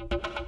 you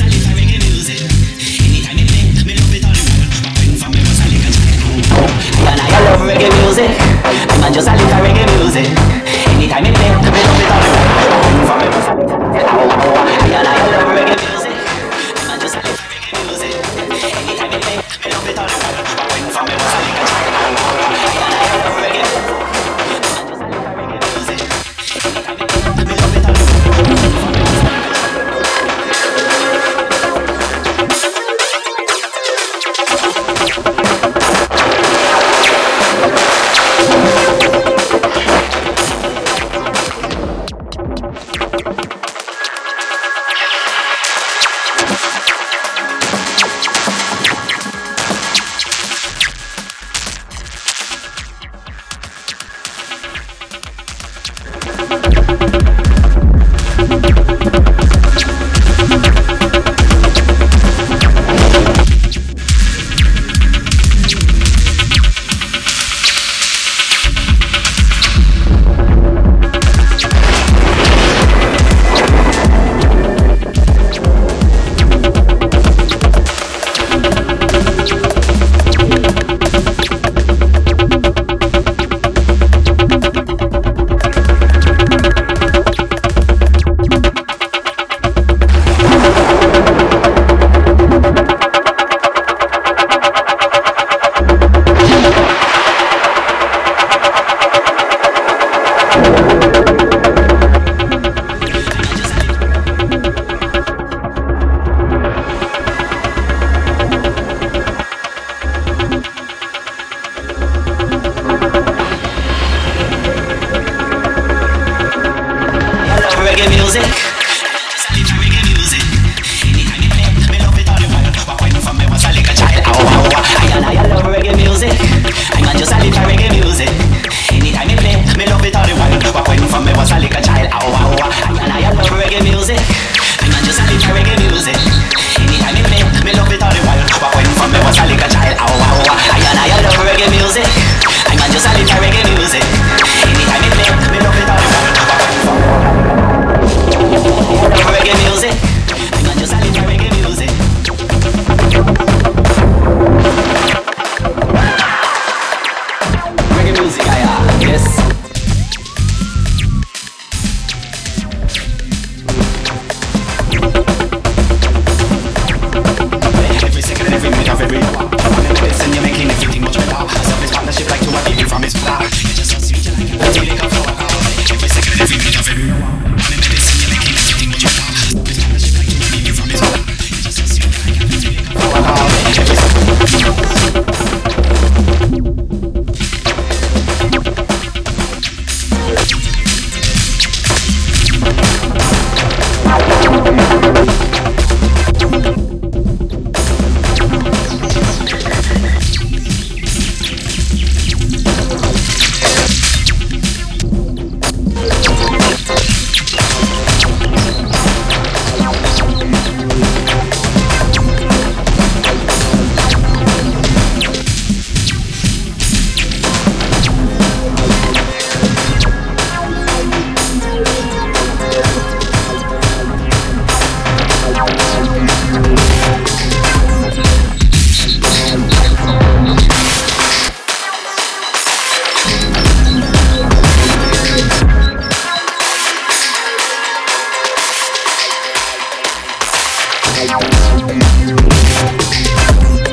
Anytime it play, me love it all the while. Thank you.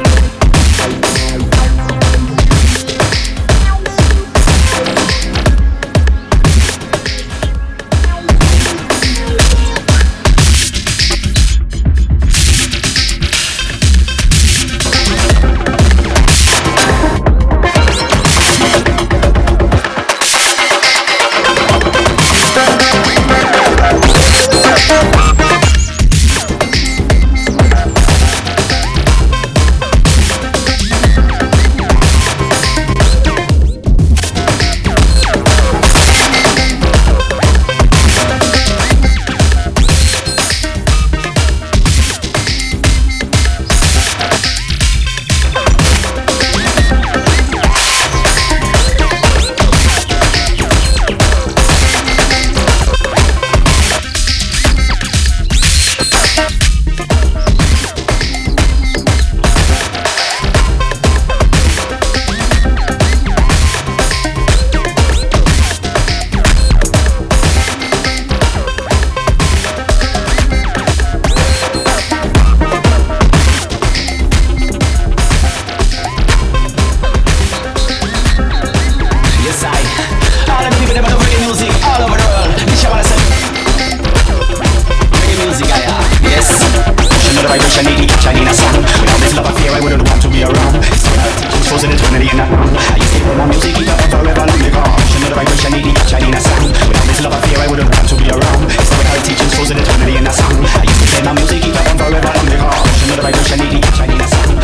Need to capture in a song. Without this love affair, I wouldn't want to be around. It's frozen eternity in a I used to play my music, it on forever long because you know the vibration, need to capture in a song. Without this love affair, I wouldn't want to be around. It's the way teachings frozen eternity in a song. I used to play my music, it on forever long because you know the vibration, need to capture in a song.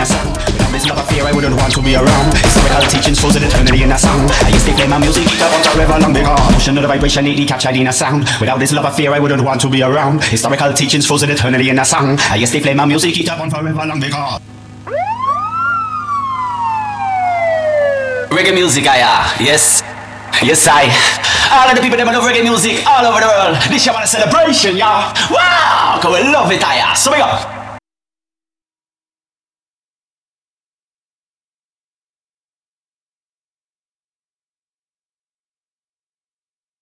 In a song. Without this love affair, I wouldn't want to be around. Historical teachings frozen eternity in a song. I used to play my music, it on forever long because motion of the vibration, need to capture in a sound. Without this love affair, I wouldn't want to be around. Historical teachings frozen eternity in a song. I used to play my music, it on forever long because. Reggae music, I uh, yes. Yes, I. All of the people that love reggae music all over the world. This year, want a celebration, y'all. Wow, cause we love it, I uh. So we go.